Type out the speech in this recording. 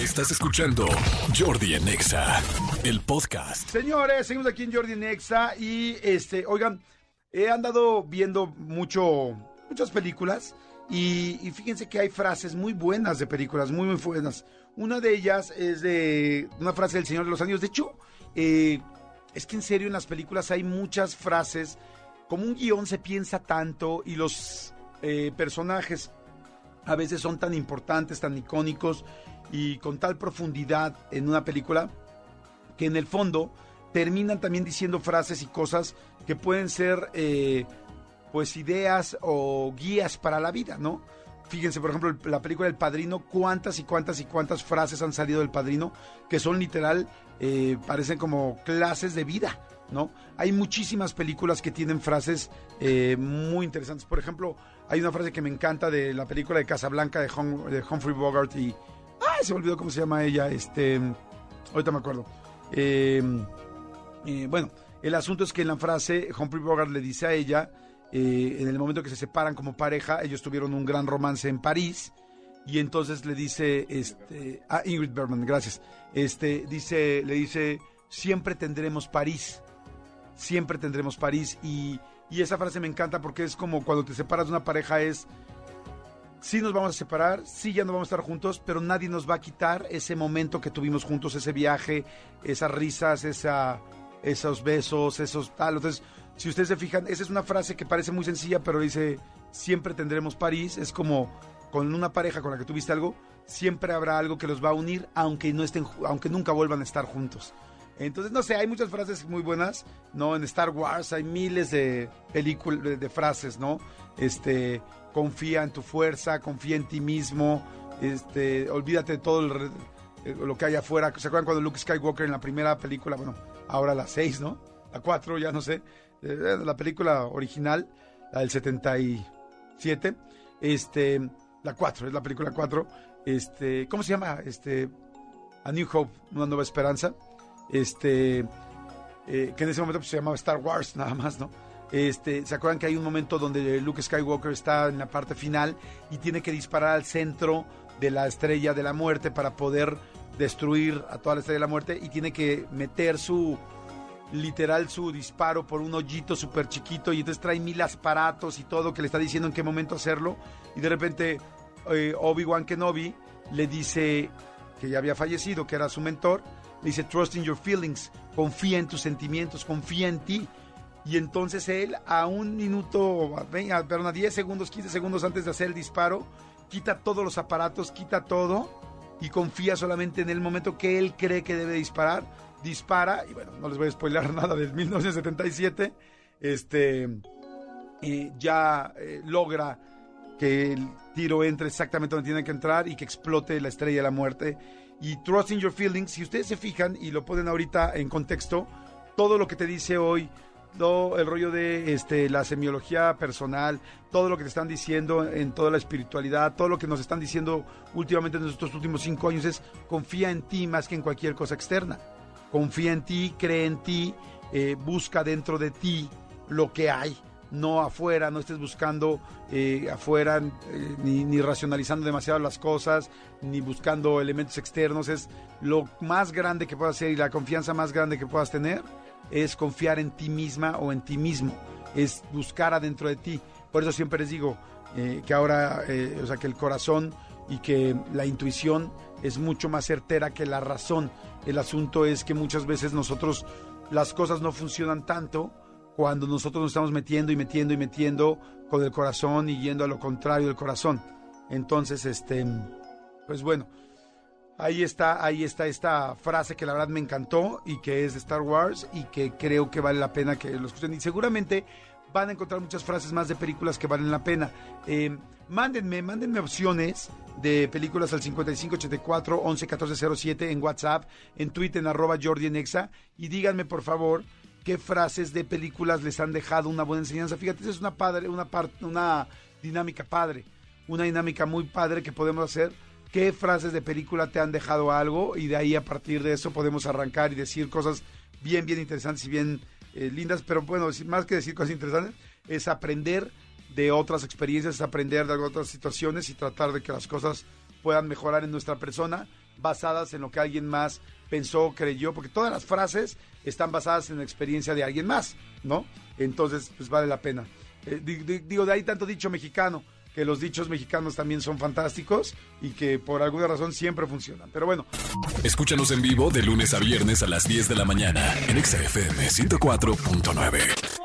Estás escuchando Jordi Anexa, el podcast. Señores, seguimos aquí en Jordi Nexa y este, oigan, he andado viendo mucho, muchas películas y, y fíjense que hay frases muy buenas de películas, muy, muy buenas. Una de ellas es de una frase del Señor de los Anillos. De hecho, eh, es que en serio en las películas hay muchas frases, como un guion se piensa tanto y los eh, personajes a veces son tan importantes, tan icónicos y con tal profundidad en una película que en el fondo terminan también diciendo frases y cosas que pueden ser eh, pues ideas o guías para la vida, ¿no? Fíjense, por ejemplo, la película El Padrino, cuántas y cuántas y cuántas frases han salido del Padrino que son literal, eh, parecen como clases de vida, ¿no? Hay muchísimas películas que tienen frases eh, muy interesantes. Por ejemplo, hay una frase que me encanta de la película de Casablanca de, de Humphrey Bogart y... ¡Ay! Se me olvidó cómo se llama ella. Este, ahorita me acuerdo. Eh, eh, bueno, el asunto es que en la frase Humphrey Bogart le dice a ella, eh, en el momento que se separan como pareja, ellos tuvieron un gran romance en París y entonces le dice, este, ah, Ingrid Bergman, gracias, este, dice, le dice, siempre tendremos París, siempre tendremos París y, y esa frase me encanta porque es como cuando te separas de una pareja es, sí nos vamos a separar, sí ya no vamos a estar juntos, pero nadie nos va a quitar ese momento que tuvimos juntos, ese viaje, esas risas, esa, esos besos, esos tal. Entonces, si ustedes se fijan, esa es una frase que parece muy sencilla, pero dice, siempre tendremos París. Es como con una pareja con la que tuviste algo, siempre habrá algo que los va a unir, aunque, no estén, aunque nunca vuelvan a estar juntos. Entonces, no sé, hay muchas frases muy buenas, ¿no? En Star Wars hay miles de películas, de, frases, ¿no? Este, confía en tu fuerza, confía en ti mismo, este, olvídate de todo el eh, lo que hay afuera. ¿Se acuerdan cuando Luke Skywalker en la primera película, bueno, ahora la 6, ¿no? La 4, ya no sé, eh, la película original, la del 77, este, la 4, es la película 4, este, ¿cómo se llama? Este, A New Hope, Una Nueva Esperanza, este, eh, que en ese momento pues, se llamaba Star Wars nada más, ¿no? Este, ¿Se acuerdan que hay un momento donde Luke Skywalker está en la parte final y tiene que disparar al centro de la estrella de la muerte para poder destruir a toda la estrella de la muerte y tiene que meter su, literal, su disparo por un hoyito súper chiquito y entonces trae mil aparatos y todo que le está diciendo en qué momento hacerlo y de repente eh, Obi-Wan Kenobi le dice que ya había fallecido, que era su mentor, dice, trust in your feelings, confía en tus sentimientos, confía en ti. Y entonces él, a un minuto, a perdón, a 10 segundos, 15 segundos antes de hacer el disparo, quita todos los aparatos, quita todo y confía solamente en el momento que él cree que debe disparar. Dispara, y bueno, no les voy a spoiler nada del 1977. Este, eh, ya eh, logra que tiro entre exactamente donde tiene que entrar y que explote la estrella de la muerte. Y Trust in Your Feelings, si ustedes se fijan y lo ponen ahorita en contexto, todo lo que te dice hoy, todo el rollo de este, la semiología personal, todo lo que te están diciendo en toda la espiritualidad, todo lo que nos están diciendo últimamente en estos últimos cinco años es confía en ti más que en cualquier cosa externa. Confía en ti, cree en ti, eh, busca dentro de ti lo que hay, no afuera, no estés buscando eh, afuera eh, ni, ni racionalizando demasiado las cosas, ni buscando elementos externos. Es lo más grande que puedas hacer y la confianza más grande que puedas tener es confiar en ti misma o en ti mismo, es buscar adentro de ti. Por eso siempre les digo eh, que ahora, eh, o sea, que el corazón y que la intuición es mucho más certera que la razón. El asunto es que muchas veces nosotros las cosas no funcionan tanto cuando nosotros nos estamos metiendo y metiendo y metiendo con el corazón y yendo a lo contrario del corazón. Entonces, este, pues bueno, ahí está, ahí está esta frase que la verdad me encantó y que es de Star Wars y que creo que vale la pena que lo escuchen. Y seguramente van a encontrar muchas frases más de películas que valen la pena. Eh, mándenme, mándenme opciones de películas al 5584 111407 en WhatsApp, en Twitter en arroba Jordi en y díganme por favor qué frases de películas les han dejado una buena enseñanza. Fíjate, esa es una padre, una una dinámica padre, una dinámica muy padre que podemos hacer. ¿Qué frases de película te han dejado algo? Y de ahí a partir de eso podemos arrancar y decir cosas bien, bien interesantes y bien eh, lindas. Pero bueno, más que decir cosas interesantes, es aprender de otras experiencias, aprender de otras situaciones y tratar de que las cosas puedan mejorar en nuestra persona basadas en lo que alguien más pensó, creyó, porque todas las frases están basadas en la experiencia de alguien más, ¿no? Entonces, pues vale la pena. Eh, digo, de ahí tanto dicho mexicano, que los dichos mexicanos también son fantásticos y que por alguna razón siempre funcionan. Pero bueno. Escúchanos en vivo de lunes a viernes a las 10 de la mañana en XFM 104.9.